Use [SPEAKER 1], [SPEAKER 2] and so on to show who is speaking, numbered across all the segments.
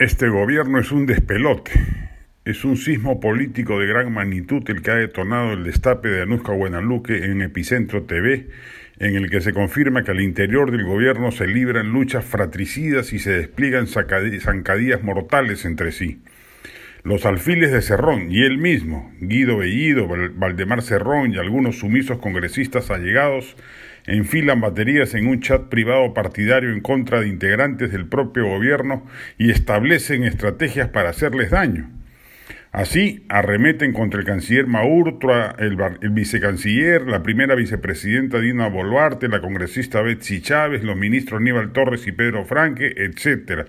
[SPEAKER 1] Este gobierno es un despelote. Es un sismo político de gran magnitud el que ha detonado el destape de Anuska Buenaluque en Epicentro TV, en el que se confirma que al interior del gobierno se libran luchas fratricidas y se despliegan zancadillas mortales entre sí. Los alfiles de Cerrón y él mismo, Guido Bellido, Valdemar Cerrón y algunos sumisos congresistas allegados enfilan baterías en un chat privado partidario en contra de integrantes del propio gobierno y establecen estrategias para hacerles daño. Así, arremeten contra el canciller Maurtua, el, el, vicecanciller, la primera vicepresidenta Dina Boluarte, la congresista Betsy Chávez, los ministros Aníbal Torres y Pedro Franque, etc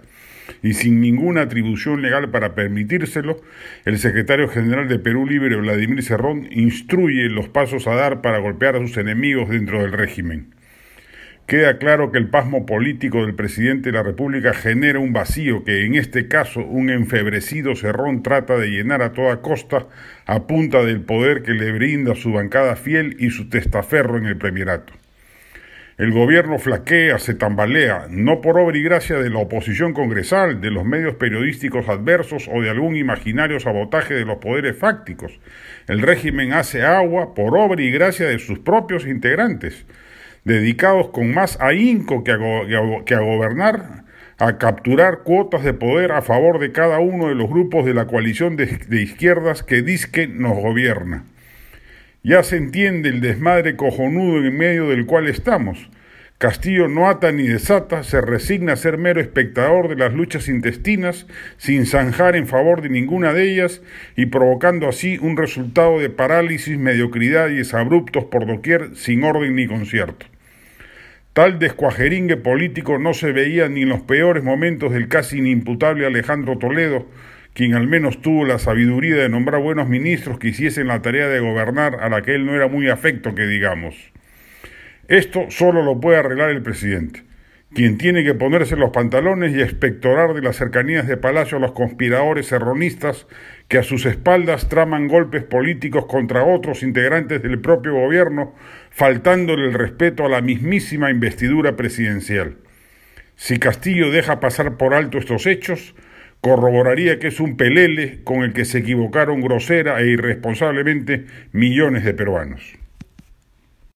[SPEAKER 1] y sin ninguna atribución legal para permitírselo, el secretario general de Perú Libre, Vladimir Cerrón, instruye los pasos a dar para golpear a sus enemigos dentro del régimen. Queda claro que el pasmo político del presidente de la República genera un vacío que en este caso un enfebrecido Cerrón trata de llenar a toda costa a punta del poder que le brinda su bancada fiel y su testaferro en el premierato. El gobierno flaquea, se tambalea, no por obra y gracia de la oposición congresal, de los medios periodísticos adversos o de algún imaginario sabotaje de los poderes fácticos. El régimen hace agua por obra y gracia de sus propios integrantes, dedicados con más ahínco que a, que a gobernar, a capturar cuotas de poder a favor de cada uno de los grupos de la coalición de, de izquierdas que disque nos gobierna. Ya se entiende el desmadre cojonudo en medio del cual estamos. Castillo no ata ni desata, se resigna a ser mero espectador de las luchas intestinas, sin zanjar en favor de ninguna de ellas y provocando así un resultado de parálisis, mediocridad y desabruptos por doquier, sin orden ni concierto. Tal descuajeringue político no se veía ni en los peores momentos del casi inimputable Alejandro Toledo, quien al menos tuvo la sabiduría de nombrar buenos ministros que hiciesen la tarea de gobernar a la que él no era muy afecto que digamos. Esto solo lo puede arreglar el presidente, quien tiene que ponerse los pantalones y expectorar de las cercanías de Palacio a los conspiradores serronistas que a sus espaldas traman golpes políticos contra otros integrantes del propio gobierno, faltándole el respeto a la mismísima investidura presidencial. Si Castillo deja pasar por alto estos hechos, corroboraría que es un pelele con el que se equivocaron grosera e irresponsablemente millones de peruanos.